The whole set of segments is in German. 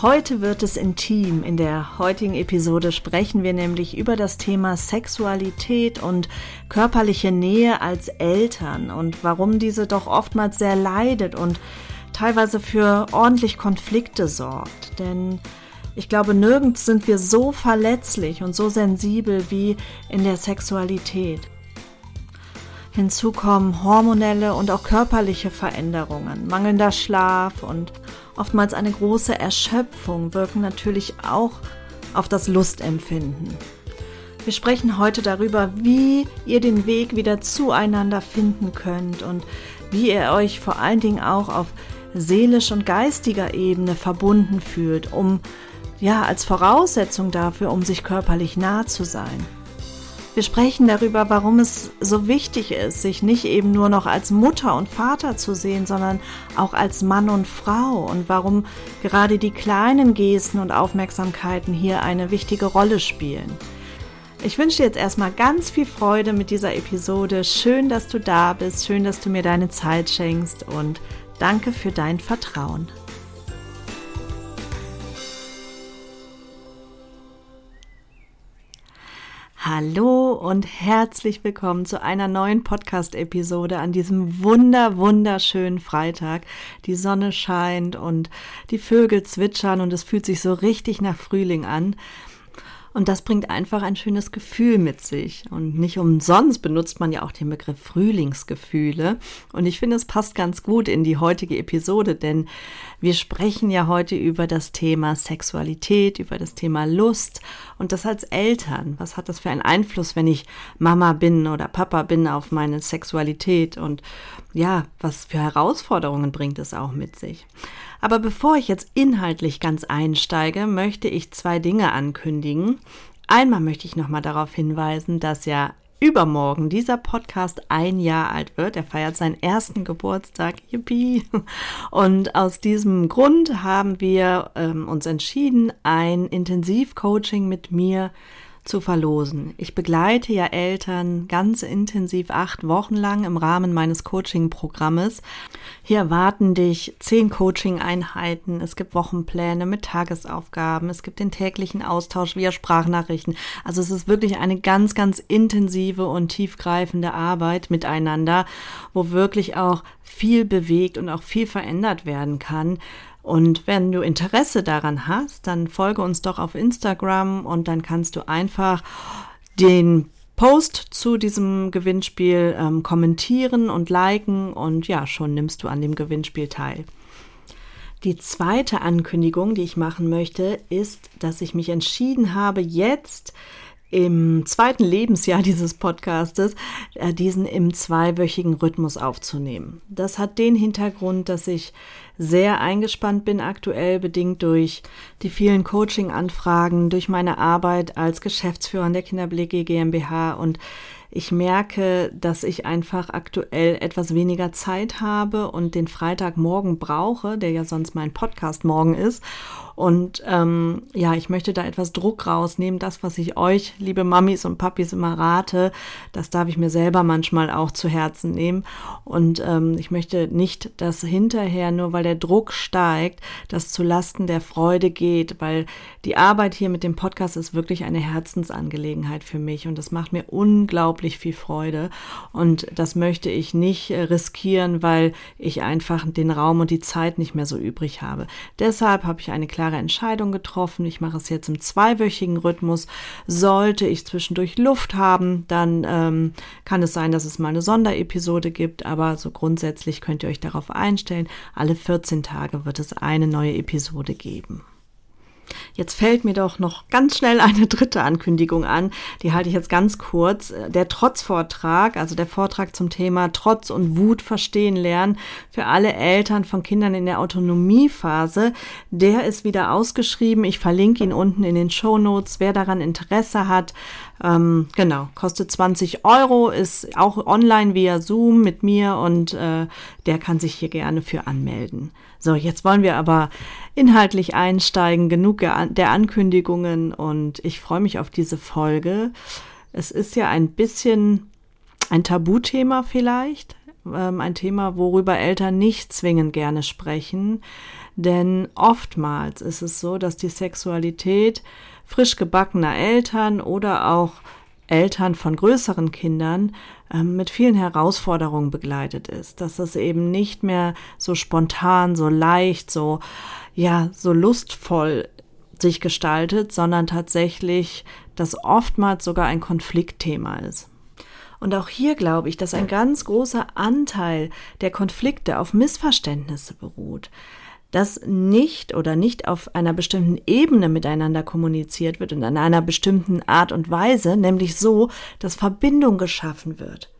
Heute wird es intim. In der heutigen Episode sprechen wir nämlich über das Thema Sexualität und körperliche Nähe als Eltern und warum diese doch oftmals sehr leidet und teilweise für ordentlich Konflikte sorgt. Denn ich glaube, nirgends sind wir so verletzlich und so sensibel wie in der Sexualität. Hinzu kommen hormonelle und auch körperliche Veränderungen, mangelnder Schlaf und oftmals eine große Erschöpfung wirken natürlich auch auf das Lustempfinden. Wir sprechen heute darüber, wie ihr den Weg wieder zueinander finden könnt und wie ihr euch vor allen Dingen auch auf seelisch und geistiger Ebene verbunden fühlt, um ja als Voraussetzung dafür, um sich körperlich nah zu sein. Wir sprechen darüber, warum es so wichtig ist, sich nicht eben nur noch als Mutter und Vater zu sehen, sondern auch als Mann und Frau und warum gerade die kleinen Gesten und Aufmerksamkeiten hier eine wichtige Rolle spielen. Ich wünsche dir jetzt erstmal ganz viel Freude mit dieser Episode. Schön, dass du da bist, schön, dass du mir deine Zeit schenkst und danke für dein Vertrauen. Hallo und herzlich willkommen zu einer neuen Podcast-Episode an diesem wunder, wunderschönen Freitag. Die Sonne scheint und die Vögel zwitschern und es fühlt sich so richtig nach Frühling an. Und das bringt einfach ein schönes Gefühl mit sich. Und nicht umsonst benutzt man ja auch den Begriff Frühlingsgefühle. Und ich finde, es passt ganz gut in die heutige Episode, denn wir sprechen ja heute über das Thema Sexualität, über das Thema Lust und das als Eltern. Was hat das für einen Einfluss, wenn ich Mama bin oder Papa bin auf meine Sexualität? Und ja, was für Herausforderungen bringt es auch mit sich? Aber bevor ich jetzt inhaltlich ganz einsteige, möchte ich zwei Dinge ankündigen. Einmal möchte ich nochmal darauf hinweisen, dass ja übermorgen dieser Podcast ein Jahr alt wird. Er feiert seinen ersten Geburtstag. Yippie! Und aus diesem Grund haben wir ähm, uns entschieden, ein Intensivcoaching mit mir zu verlosen. Ich begleite ja Eltern ganz intensiv acht Wochen lang im Rahmen meines Coaching-Programmes. Hier erwarten dich zehn Coaching-Einheiten. Es gibt Wochenpläne mit Tagesaufgaben. Es gibt den täglichen Austausch via Sprachnachrichten. Also es ist wirklich eine ganz, ganz intensive und tiefgreifende Arbeit miteinander, wo wirklich auch viel bewegt und auch viel verändert werden kann. Und wenn du Interesse daran hast, dann folge uns doch auf Instagram und dann kannst du einfach den Post zu diesem Gewinnspiel ähm, kommentieren und liken und ja, schon nimmst du an dem Gewinnspiel teil. Die zweite Ankündigung, die ich machen möchte, ist, dass ich mich entschieden habe, jetzt im zweiten Lebensjahr dieses Podcastes äh, diesen im zweiwöchigen Rhythmus aufzunehmen. Das hat den Hintergrund, dass ich sehr eingespannt bin aktuell, bedingt durch die vielen Coaching-Anfragen, durch meine Arbeit als Geschäftsführer der Kinderblicke GmbH und ich merke, dass ich einfach aktuell etwas weniger Zeit habe und den Freitagmorgen brauche, der ja sonst mein Podcast morgen ist. Und ähm, ja, ich möchte da etwas Druck rausnehmen. Das, was ich euch, liebe Mamis und Papis, immer rate, das darf ich mir selber manchmal auch zu Herzen nehmen. Und ähm, ich möchte nicht, dass hinterher, nur weil der Druck steigt, das zu Lasten der Freude geht, weil die Arbeit hier mit dem Podcast ist wirklich eine Herzensangelegenheit für mich und das macht mir unglaublich viel Freude. Und das möchte ich nicht äh, riskieren, weil ich einfach den Raum und die Zeit nicht mehr so übrig habe. Deshalb habe ich eine klare klare Entscheidung getroffen. Ich mache es jetzt im zweiwöchigen Rhythmus. Sollte ich zwischendurch Luft haben, dann ähm, kann es sein, dass es mal eine Sonderepisode gibt, aber so grundsätzlich könnt ihr euch darauf einstellen. Alle 14 Tage wird es eine neue Episode geben. Jetzt fällt mir doch noch ganz schnell eine dritte Ankündigung an. Die halte ich jetzt ganz kurz. Der Trotzvortrag, also der Vortrag zum Thema Trotz und Wut verstehen lernen für alle Eltern von Kindern in der Autonomiephase, der ist wieder ausgeschrieben. Ich verlinke ihn unten in den Show Notes. Wer daran Interesse hat, ähm, genau, kostet 20 Euro, ist auch online via Zoom mit mir und äh, der kann sich hier gerne für anmelden. So, jetzt wollen wir aber inhaltlich einsteigen, genug der Ankündigungen und ich freue mich auf diese Folge. Es ist ja ein bisschen ein Tabuthema vielleicht, ähm, ein Thema, worüber Eltern nicht zwingend gerne sprechen, denn oftmals ist es so, dass die Sexualität frisch gebackener Eltern oder auch Eltern von größeren Kindern ähm, mit vielen Herausforderungen begleitet ist, dass es eben nicht mehr so spontan, so leicht, so, ja, so lustvoll sich gestaltet, sondern tatsächlich, dass oftmals sogar ein Konfliktthema ist. Und auch hier glaube ich, dass ein ganz großer Anteil der Konflikte auf Missverständnisse beruht dass nicht oder nicht auf einer bestimmten Ebene miteinander kommuniziert wird und in einer bestimmten Art und Weise, nämlich so, dass Verbindung geschaffen wird.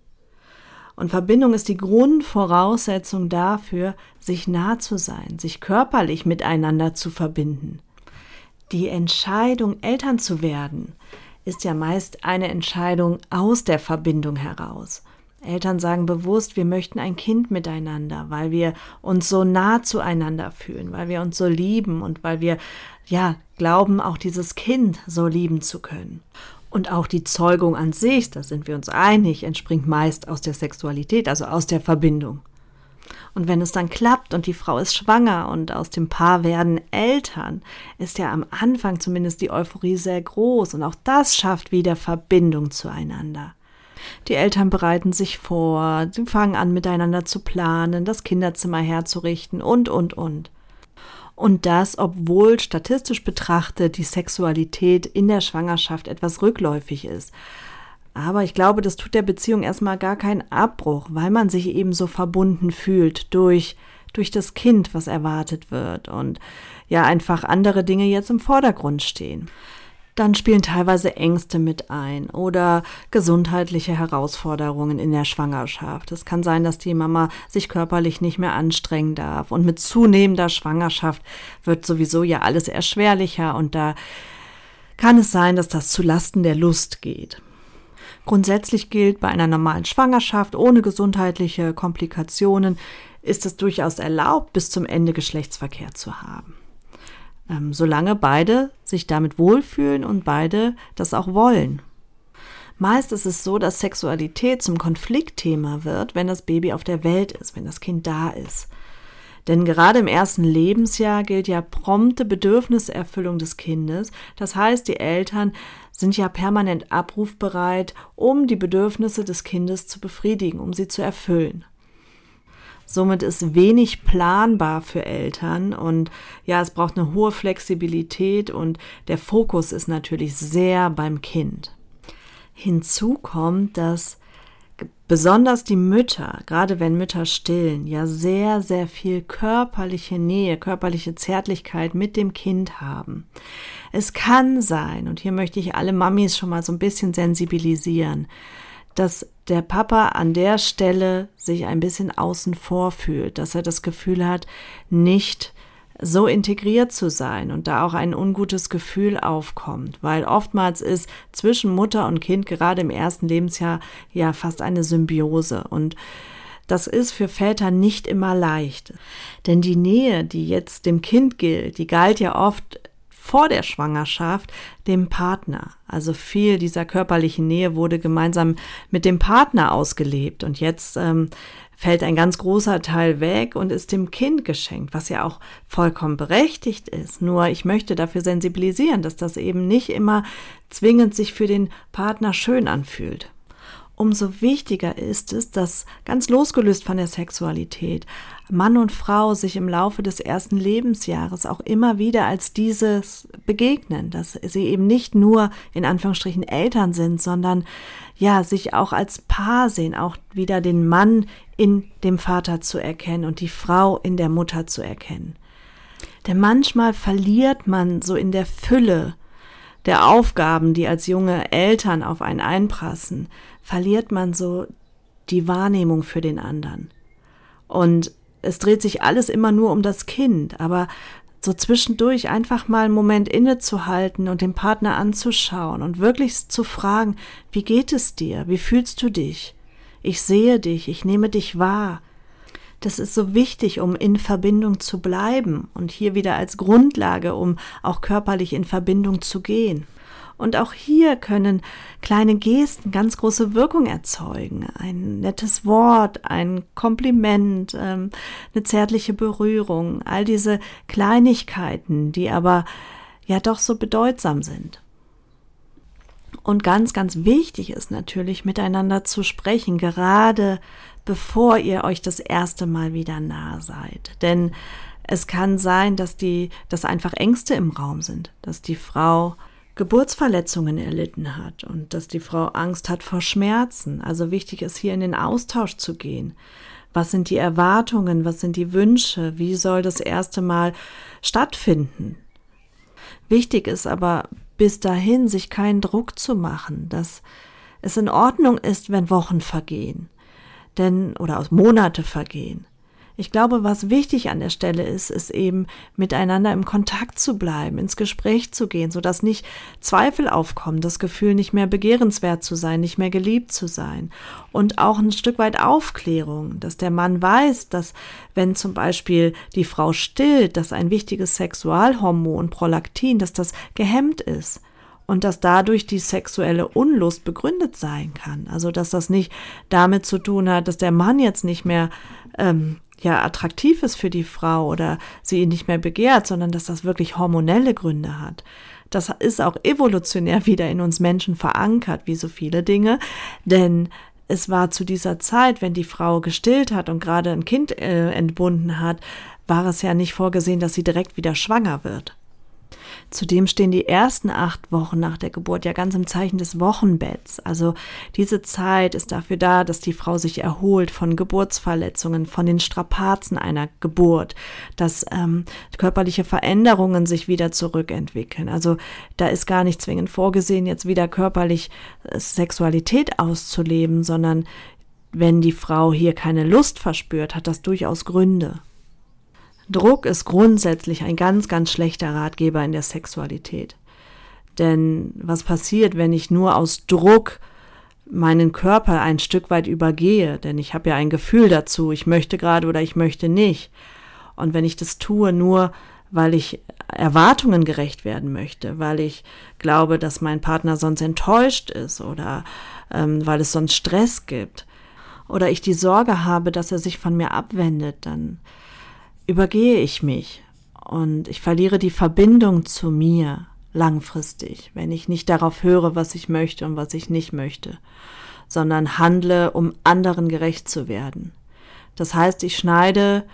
Und Verbindung ist die Grundvoraussetzung dafür, sich nah zu sein, sich körperlich miteinander zu verbinden. Die Entscheidung, Eltern zu werden, ist ja meist eine Entscheidung aus der Verbindung heraus. Eltern sagen bewusst, wir möchten ein Kind miteinander, weil wir uns so nah zueinander fühlen, weil wir uns so lieben und weil wir, ja, glauben, auch dieses Kind so lieben zu können. Und auch die Zeugung an sich, da sind wir uns einig, entspringt meist aus der Sexualität, also aus der Verbindung. Und wenn es dann klappt und die Frau ist schwanger und aus dem Paar werden Eltern, ist ja am Anfang zumindest die Euphorie sehr groß und auch das schafft wieder Verbindung zueinander. Die Eltern bereiten sich vor, sie fangen an miteinander zu planen, das Kinderzimmer herzurichten und, und, und. Und das, obwohl statistisch betrachtet die Sexualität in der Schwangerschaft etwas rückläufig ist. Aber ich glaube, das tut der Beziehung erstmal gar keinen Abbruch, weil man sich eben so verbunden fühlt durch, durch das Kind, was erwartet wird und ja einfach andere Dinge jetzt im Vordergrund stehen dann spielen teilweise Ängste mit ein oder gesundheitliche Herausforderungen in der Schwangerschaft. Es kann sein, dass die Mama sich körperlich nicht mehr anstrengen darf. Und mit zunehmender Schwangerschaft wird sowieso ja alles erschwerlicher und da kann es sein, dass das zu Lasten der Lust geht. Grundsätzlich gilt, bei einer normalen Schwangerschaft ohne gesundheitliche Komplikationen ist es durchaus erlaubt, bis zum Ende Geschlechtsverkehr zu haben ähm, solange beide sich damit wohlfühlen und beide das auch wollen. Meist ist es so, dass Sexualität zum Konfliktthema wird, wenn das Baby auf der Welt ist, wenn das Kind da ist. Denn gerade im ersten Lebensjahr gilt ja prompte Bedürfniserfüllung des Kindes. Das heißt, die Eltern sind ja permanent abrufbereit, um die Bedürfnisse des Kindes zu befriedigen, um sie zu erfüllen. Somit ist wenig planbar für Eltern und ja, es braucht eine hohe Flexibilität und der Fokus ist natürlich sehr beim Kind. Hinzu kommt, dass besonders die Mütter, gerade wenn Mütter stillen, ja sehr, sehr viel körperliche Nähe, körperliche Zärtlichkeit mit dem Kind haben. Es kann sein, und hier möchte ich alle Mamis schon mal so ein bisschen sensibilisieren, dass der Papa an der Stelle sich ein bisschen außen vor fühlt, dass er das Gefühl hat, nicht so integriert zu sein und da auch ein ungutes Gefühl aufkommt, weil oftmals ist zwischen Mutter und Kind gerade im ersten Lebensjahr ja fast eine Symbiose und das ist für Väter nicht immer leicht. Denn die Nähe, die jetzt dem Kind gilt, die galt ja oft vor der Schwangerschaft dem Partner. Also viel dieser körperlichen Nähe wurde gemeinsam mit dem Partner ausgelebt und jetzt ähm, fällt ein ganz großer Teil weg und ist dem Kind geschenkt, was ja auch vollkommen berechtigt ist. Nur ich möchte dafür sensibilisieren, dass das eben nicht immer zwingend sich für den Partner schön anfühlt umso wichtiger ist es, dass ganz losgelöst von der Sexualität Mann und Frau sich im Laufe des ersten Lebensjahres auch immer wieder als dieses begegnen, dass sie eben nicht nur in Anführungsstrichen Eltern sind, sondern ja, sich auch als Paar sehen, auch wieder den Mann in dem Vater zu erkennen und die Frau in der Mutter zu erkennen. Denn manchmal verliert man so in der Fülle der Aufgaben, die als junge Eltern auf einen einprassen, verliert man so die Wahrnehmung für den anderen. Und es dreht sich alles immer nur um das Kind, aber so zwischendurch einfach mal einen Moment innezuhalten und den Partner anzuschauen und wirklich zu fragen, wie geht es dir? Wie fühlst du dich? Ich sehe dich, ich nehme dich wahr. Das ist so wichtig, um in Verbindung zu bleiben und hier wieder als Grundlage, um auch körperlich in Verbindung zu gehen. Und auch hier können kleine Gesten ganz große Wirkung erzeugen. Ein nettes Wort, ein Kompliment, ähm, eine zärtliche Berührung, all diese Kleinigkeiten, die aber ja doch so bedeutsam sind. Und ganz, ganz wichtig ist natürlich, miteinander zu sprechen, gerade bevor ihr euch das erste Mal wieder nah seid. Denn es kann sein, dass die, dass einfach Ängste im Raum sind, dass die Frau Geburtsverletzungen erlitten hat und dass die Frau Angst hat vor Schmerzen. Also wichtig ist hier in den Austausch zu gehen. Was sind die Erwartungen? Was sind die Wünsche? Wie soll das erste Mal stattfinden? Wichtig ist aber bis dahin, sich keinen Druck zu machen, dass es in Ordnung ist, wenn Wochen vergehen, denn oder aus Monate vergehen. Ich glaube, was wichtig an der Stelle ist, ist eben miteinander im Kontakt zu bleiben, ins Gespräch zu gehen, sodass nicht Zweifel aufkommen, das Gefühl nicht mehr begehrenswert zu sein, nicht mehr geliebt zu sein. Und auch ein Stück weit Aufklärung, dass der Mann weiß, dass wenn zum Beispiel die Frau stillt, dass ein wichtiges Sexualhormon Prolaktin, dass das gehemmt ist und dass dadurch die sexuelle Unlust begründet sein kann. Also dass das nicht damit zu tun hat, dass der Mann jetzt nicht mehr ähm, ja attraktiv ist für die Frau oder sie ihn nicht mehr begehrt, sondern dass das wirklich hormonelle Gründe hat. Das ist auch evolutionär wieder in uns Menschen verankert, wie so viele Dinge, denn es war zu dieser Zeit, wenn die Frau gestillt hat und gerade ein Kind äh, entbunden hat, war es ja nicht vorgesehen, dass sie direkt wieder schwanger wird. Zudem stehen die ersten acht Wochen nach der Geburt ja ganz im Zeichen des Wochenbetts. Also diese Zeit ist dafür da, dass die Frau sich erholt von Geburtsverletzungen, von den Strapazen einer Geburt, dass ähm, körperliche Veränderungen sich wieder zurückentwickeln. Also da ist gar nicht zwingend vorgesehen, jetzt wieder körperlich äh, Sexualität auszuleben, sondern wenn die Frau hier keine Lust verspürt, hat das durchaus Gründe. Druck ist grundsätzlich ein ganz, ganz schlechter Ratgeber in der Sexualität. Denn was passiert, wenn ich nur aus Druck meinen Körper ein Stück weit übergehe? Denn ich habe ja ein Gefühl dazu, ich möchte gerade oder ich möchte nicht. Und wenn ich das tue, nur weil ich Erwartungen gerecht werden möchte, weil ich glaube, dass mein Partner sonst enttäuscht ist oder ähm, weil es sonst Stress gibt oder ich die Sorge habe, dass er sich von mir abwendet, dann übergehe ich mich und ich verliere die Verbindung zu mir langfristig, wenn ich nicht darauf höre, was ich möchte und was ich nicht möchte, sondern handle, um anderen gerecht zu werden. Das heißt, ich schneide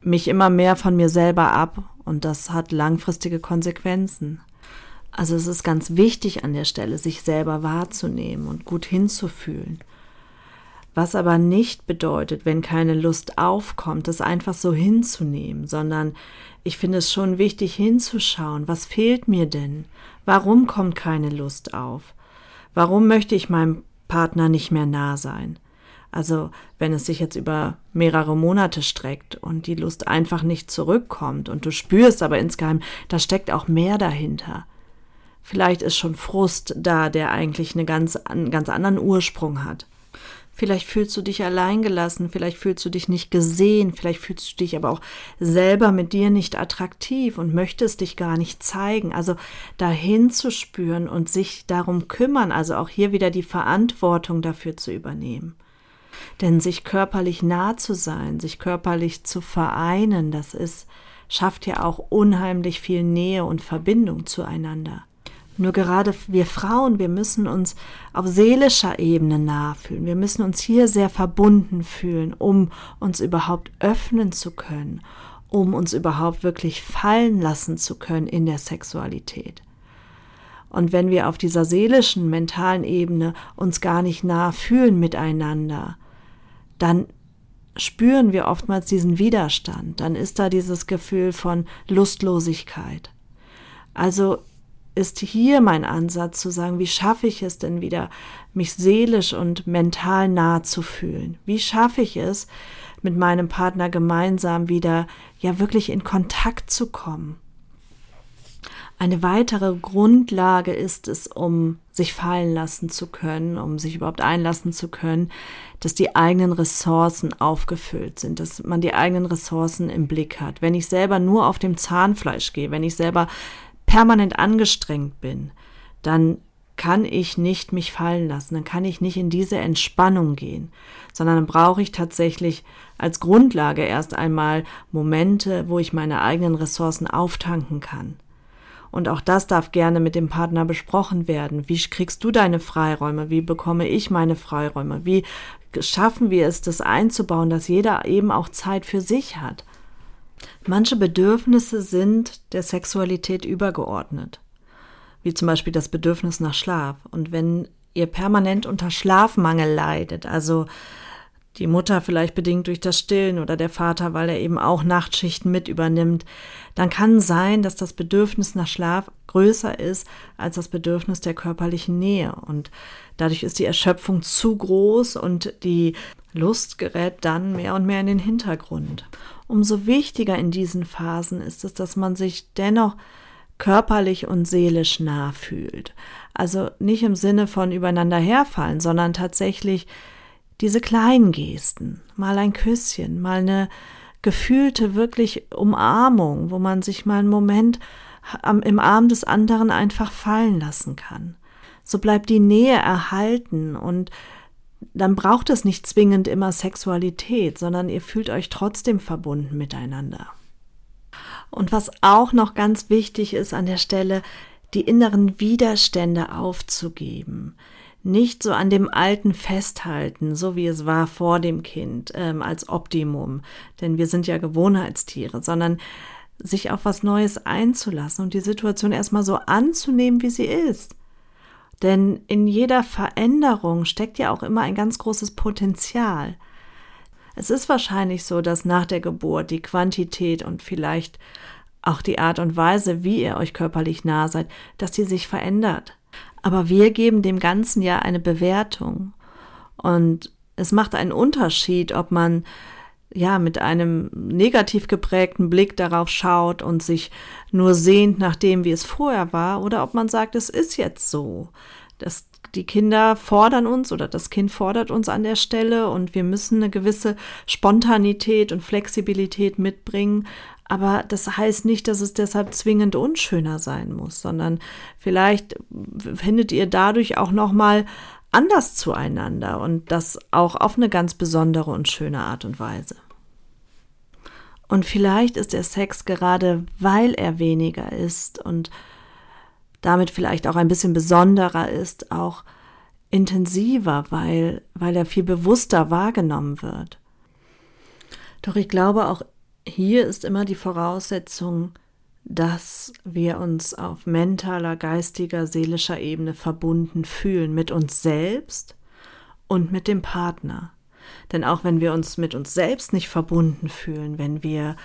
mich immer mehr von mir selber ab und das hat langfristige Konsequenzen. Also es ist ganz wichtig an der Stelle, sich selber wahrzunehmen und gut hinzufühlen was aber nicht bedeutet, wenn keine Lust aufkommt, das einfach so hinzunehmen, sondern ich finde es schon wichtig hinzuschauen, was fehlt mir denn? Warum kommt keine Lust auf? Warum möchte ich meinem Partner nicht mehr nah sein? Also wenn es sich jetzt über mehrere Monate streckt und die Lust einfach nicht zurückkommt und du spürst aber insgeheim, da steckt auch mehr dahinter. Vielleicht ist schon Frust da, der eigentlich eine ganz, einen ganz anderen Ursprung hat. Vielleicht fühlst du dich alleingelassen, vielleicht fühlst du dich nicht gesehen, vielleicht fühlst du dich aber auch selber mit dir nicht attraktiv und möchtest dich gar nicht zeigen. Also dahin zu spüren und sich darum kümmern, also auch hier wieder die Verantwortung dafür zu übernehmen. Denn sich körperlich nah zu sein, sich körperlich zu vereinen, das ist, schafft ja auch unheimlich viel Nähe und Verbindung zueinander. Nur gerade wir Frauen, wir müssen uns auf seelischer Ebene nachfühlen. Wir müssen uns hier sehr verbunden fühlen, um uns überhaupt öffnen zu können, um uns überhaupt wirklich fallen lassen zu können in der Sexualität. Und wenn wir auf dieser seelischen, mentalen Ebene uns gar nicht nah fühlen miteinander, dann spüren wir oftmals diesen Widerstand, dann ist da dieses Gefühl von Lustlosigkeit. Also ist hier mein Ansatz zu sagen, wie schaffe ich es denn wieder, mich seelisch und mental nah zu fühlen? Wie schaffe ich es, mit meinem Partner gemeinsam wieder ja wirklich in Kontakt zu kommen? Eine weitere Grundlage ist es, um sich fallen lassen zu können, um sich überhaupt einlassen zu können, dass die eigenen Ressourcen aufgefüllt sind, dass man die eigenen Ressourcen im Blick hat. Wenn ich selber nur auf dem Zahnfleisch gehe, wenn ich selber permanent angestrengt bin, dann kann ich nicht mich fallen lassen, dann kann ich nicht in diese Entspannung gehen, sondern dann brauche ich tatsächlich als Grundlage erst einmal Momente, wo ich meine eigenen Ressourcen auftanken kann. Und auch das darf gerne mit dem Partner besprochen werden. Wie kriegst du deine Freiräume? Wie bekomme ich meine Freiräume? Wie schaffen wir es, das einzubauen, dass jeder eben auch Zeit für sich hat? Manche Bedürfnisse sind der Sexualität übergeordnet, wie zum Beispiel das Bedürfnis nach Schlaf. Und wenn ihr permanent unter Schlafmangel leidet, also die Mutter vielleicht bedingt durch das Stillen oder der Vater, weil er eben auch Nachtschichten mit übernimmt, dann kann sein, dass das Bedürfnis nach Schlaf größer ist als das Bedürfnis der körperlichen Nähe. Und dadurch ist die Erschöpfung zu groß und die Lust gerät dann mehr und mehr in den Hintergrund. Umso wichtiger in diesen Phasen ist es, dass man sich dennoch körperlich und seelisch nah fühlt. Also nicht im Sinne von übereinander herfallen, sondern tatsächlich diese kleinen Gesten, mal ein Küsschen, mal eine gefühlte wirklich Umarmung, wo man sich mal einen Moment im Arm des anderen einfach fallen lassen kann. So bleibt die Nähe erhalten und dann braucht es nicht zwingend immer Sexualität, sondern ihr fühlt euch trotzdem verbunden miteinander. Und was auch noch ganz wichtig ist an der Stelle, die inneren Widerstände aufzugeben nicht so an dem Alten festhalten, so wie es war vor dem Kind, ähm, als Optimum, denn wir sind ja Gewohnheitstiere, sondern sich auf was Neues einzulassen und die Situation erstmal so anzunehmen, wie sie ist. Denn in jeder Veränderung steckt ja auch immer ein ganz großes Potenzial. Es ist wahrscheinlich so, dass nach der Geburt die Quantität und vielleicht auch die Art und Weise, wie ihr euch körperlich nah seid, dass die sich verändert. Aber wir geben dem Ganzen ja eine Bewertung. Und es macht einen Unterschied, ob man ja mit einem negativ geprägten Blick darauf schaut und sich nur sehnt nach dem, wie es vorher war, oder ob man sagt, es ist jetzt so. Das, die Kinder fordern uns oder das Kind fordert uns an der Stelle und wir müssen eine gewisse Spontanität und Flexibilität mitbringen, aber das heißt nicht, dass es deshalb zwingend unschöner sein muss, sondern vielleicht findet ihr dadurch auch noch mal anders zueinander und das auch auf eine ganz besondere und schöne Art und Weise. Und vielleicht ist der Sex gerade, weil er weniger ist und damit vielleicht auch ein bisschen besonderer ist, auch intensiver, weil, weil er viel bewusster wahrgenommen wird. Doch ich glaube, auch hier ist immer die Voraussetzung, dass wir uns auf mentaler, geistiger, seelischer Ebene verbunden fühlen mit uns selbst und mit dem Partner. Denn auch wenn wir uns mit uns selbst nicht verbunden fühlen, wenn wir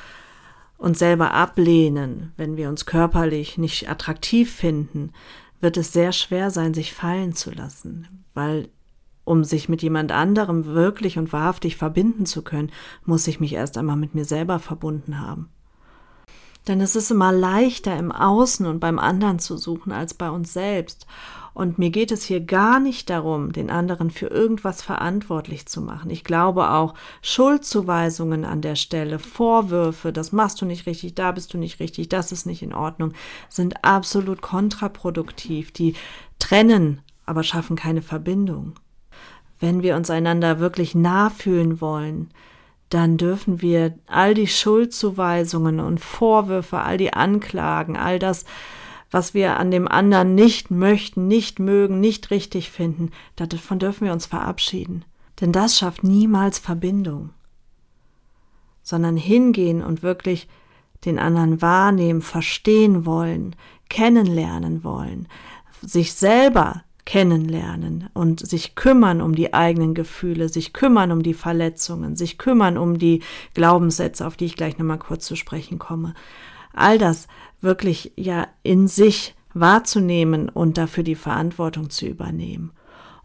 uns selber ablehnen, wenn wir uns körperlich nicht attraktiv finden, wird es sehr schwer sein, sich fallen zu lassen, weil um sich mit jemand anderem wirklich und wahrhaftig verbinden zu können, muss ich mich erst einmal mit mir selber verbunden haben. Denn es ist immer leichter im Außen und beim anderen zu suchen als bei uns selbst. Und mir geht es hier gar nicht darum, den anderen für irgendwas verantwortlich zu machen. Ich glaube auch, Schuldzuweisungen an der Stelle, Vorwürfe, das machst du nicht richtig, da bist du nicht richtig, das ist nicht in Ordnung, sind absolut kontraproduktiv. Die trennen, aber schaffen keine Verbindung wenn wir uns einander wirklich nah fühlen wollen, dann dürfen wir all die Schuldzuweisungen und Vorwürfe, all die Anklagen, all das, was wir an dem anderen nicht möchten, nicht mögen, nicht richtig finden, davon dürfen wir uns verabschieden. Denn das schafft niemals Verbindung, sondern hingehen und wirklich den anderen wahrnehmen, verstehen wollen, kennenlernen wollen, sich selber kennenlernen und sich kümmern um die eigenen Gefühle, sich kümmern um die Verletzungen, sich kümmern um die Glaubenssätze, auf die ich gleich nochmal kurz zu sprechen komme. All das wirklich ja in sich wahrzunehmen und dafür die Verantwortung zu übernehmen.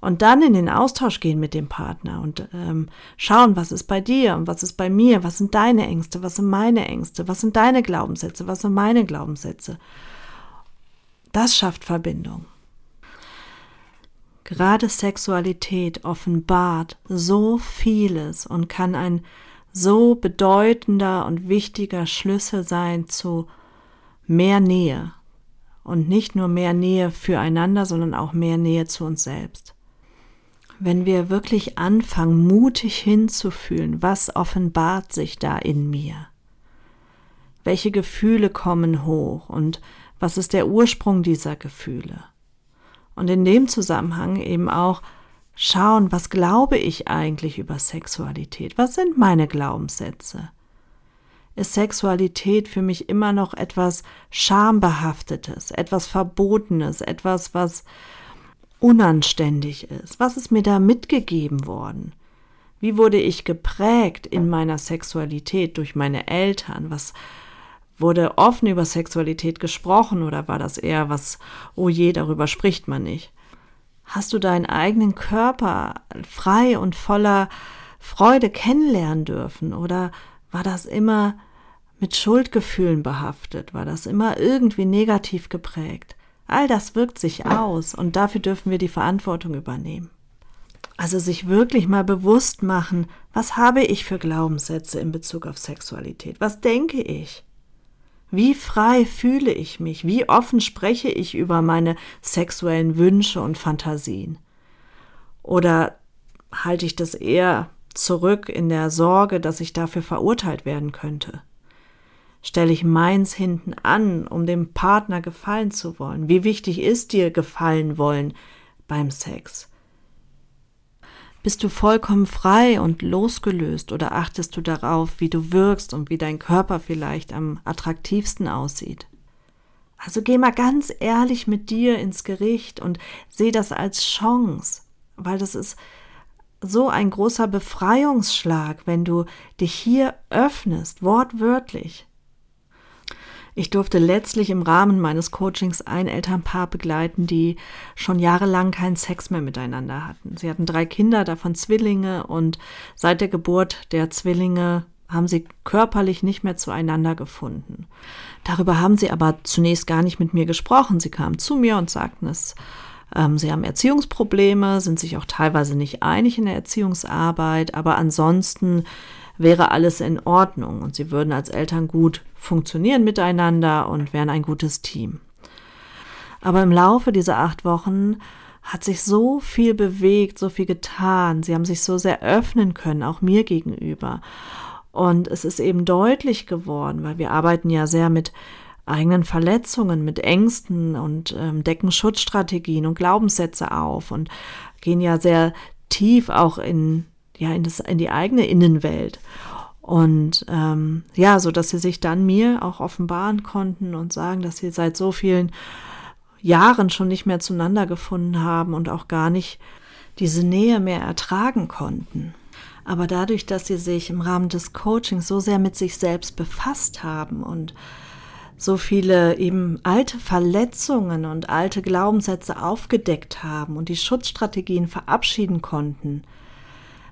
Und dann in den Austausch gehen mit dem Partner und ähm, schauen, was ist bei dir und was ist bei mir, was sind deine Ängste, was sind meine Ängste, was sind deine Glaubenssätze, was sind meine Glaubenssätze. Das schafft Verbindung. Gerade Sexualität offenbart so vieles und kann ein so bedeutender und wichtiger Schlüssel sein zu mehr Nähe. Und nicht nur mehr Nähe füreinander, sondern auch mehr Nähe zu uns selbst. Wenn wir wirklich anfangen, mutig hinzufühlen, was offenbart sich da in mir? Welche Gefühle kommen hoch und was ist der Ursprung dieser Gefühle? Und in dem Zusammenhang eben auch schauen, was glaube ich eigentlich über Sexualität? Was sind meine Glaubenssätze? Ist Sexualität für mich immer noch etwas Schambehaftetes, etwas Verbotenes, etwas, was unanständig ist? Was ist mir da mitgegeben worden? Wie wurde ich geprägt in meiner Sexualität durch meine Eltern? Was Wurde offen über Sexualität gesprochen oder war das eher was, oh je, darüber spricht man nicht? Hast du deinen eigenen Körper frei und voller Freude kennenlernen dürfen oder war das immer mit Schuldgefühlen behaftet? War das immer irgendwie negativ geprägt? All das wirkt sich aus und dafür dürfen wir die Verantwortung übernehmen. Also sich wirklich mal bewusst machen, was habe ich für Glaubenssätze in Bezug auf Sexualität? Was denke ich? Wie frei fühle ich mich? Wie offen spreche ich über meine sexuellen Wünsche und Fantasien? Oder halte ich das eher zurück in der Sorge, dass ich dafür verurteilt werden könnte? Stelle ich meins hinten an, um dem Partner gefallen zu wollen? Wie wichtig ist dir gefallen wollen beim Sex? Bist du vollkommen frei und losgelöst oder achtest du darauf, wie du wirkst und wie dein Körper vielleicht am attraktivsten aussieht? Also geh mal ganz ehrlich mit dir ins Gericht und seh das als Chance, weil das ist so ein großer Befreiungsschlag, wenn du dich hier öffnest, wortwörtlich. Ich durfte letztlich im Rahmen meines Coachings ein Elternpaar begleiten, die schon jahrelang keinen Sex mehr miteinander hatten. Sie hatten drei Kinder, davon Zwillinge, und seit der Geburt der Zwillinge haben sie körperlich nicht mehr zueinander gefunden. Darüber haben sie aber zunächst gar nicht mit mir gesprochen. Sie kamen zu mir und sagten es, ähm, sie haben Erziehungsprobleme, sind sich auch teilweise nicht einig in der Erziehungsarbeit, aber ansonsten wäre alles in Ordnung und sie würden als Eltern gut funktionieren miteinander und wären ein gutes Team. Aber im Laufe dieser acht Wochen hat sich so viel bewegt, so viel getan. Sie haben sich so sehr öffnen können, auch mir gegenüber. Und es ist eben deutlich geworden, weil wir arbeiten ja sehr mit eigenen Verletzungen, mit Ängsten und ähm, decken Schutzstrategien und Glaubenssätze auf und gehen ja sehr tief auch in ja in, das, in die eigene Innenwelt. Und ähm, ja, so dass sie sich dann mir auch offenbaren konnten und sagen, dass sie seit so vielen Jahren schon nicht mehr zueinander gefunden haben und auch gar nicht diese Nähe mehr ertragen konnten. Aber dadurch, dass sie sich im Rahmen des Coachings so sehr mit sich selbst befasst haben und so viele eben alte Verletzungen und alte Glaubenssätze aufgedeckt haben und die Schutzstrategien verabschieden konnten,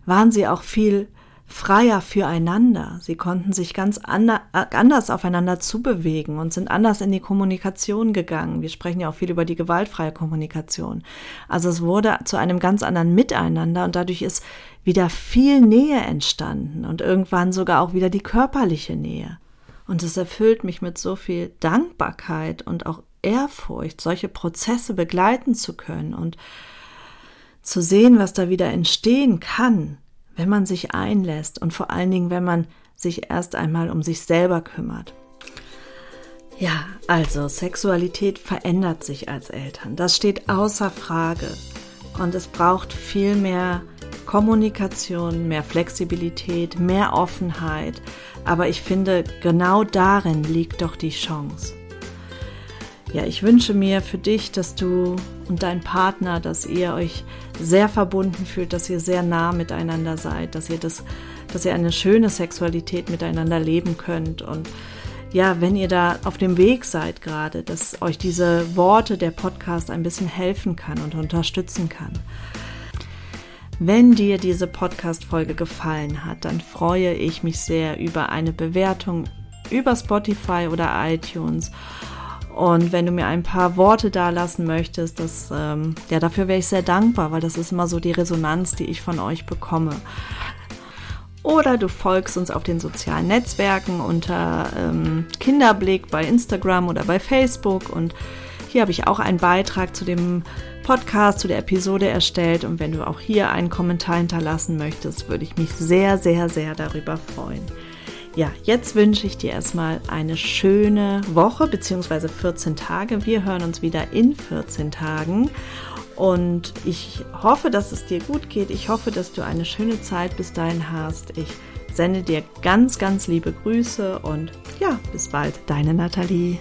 waren sie auch viel freier füreinander. Sie konnten sich ganz anders aufeinander zubewegen und sind anders in die Kommunikation gegangen. Wir sprechen ja auch viel über die gewaltfreie Kommunikation. Also es wurde zu einem ganz anderen Miteinander und dadurch ist wieder viel Nähe entstanden und irgendwann sogar auch wieder die körperliche Nähe. Und es erfüllt mich mit so viel Dankbarkeit und auch Ehrfurcht, solche Prozesse begleiten zu können und zu sehen, was da wieder entstehen kann, wenn man sich einlässt und vor allen Dingen, wenn man sich erst einmal um sich selber kümmert. Ja, also Sexualität verändert sich als Eltern. Das steht außer Frage. Und es braucht viel mehr Kommunikation, mehr Flexibilität, mehr Offenheit. Aber ich finde, genau darin liegt doch die Chance. Ja, ich wünsche mir für dich, dass du und dein Partner, dass ihr euch sehr verbunden fühlt, dass ihr sehr nah miteinander seid, dass ihr das, dass ihr eine schöne Sexualität miteinander leben könnt und ja, wenn ihr da auf dem Weg seid gerade, dass euch diese Worte der Podcast ein bisschen helfen kann und unterstützen kann. Wenn dir diese Podcast-Folge gefallen hat, dann freue ich mich sehr über eine Bewertung über Spotify oder iTunes. Und wenn du mir ein paar Worte da lassen möchtest, das, ähm, ja, dafür wäre ich sehr dankbar, weil das ist immer so die Resonanz, die ich von euch bekomme. Oder du folgst uns auf den sozialen Netzwerken unter ähm, Kinderblick bei Instagram oder bei Facebook. Und hier habe ich auch einen Beitrag zu dem Podcast, zu der Episode erstellt. Und wenn du auch hier einen Kommentar hinterlassen möchtest, würde ich mich sehr, sehr, sehr darüber freuen. Ja, jetzt wünsche ich dir erstmal eine schöne Woche bzw. 14 Tage. Wir hören uns wieder in 14 Tagen. Und ich hoffe, dass es dir gut geht. Ich hoffe, dass du eine schöne Zeit bis dahin hast. Ich sende dir ganz, ganz liebe Grüße und ja, bis bald, deine Nathalie.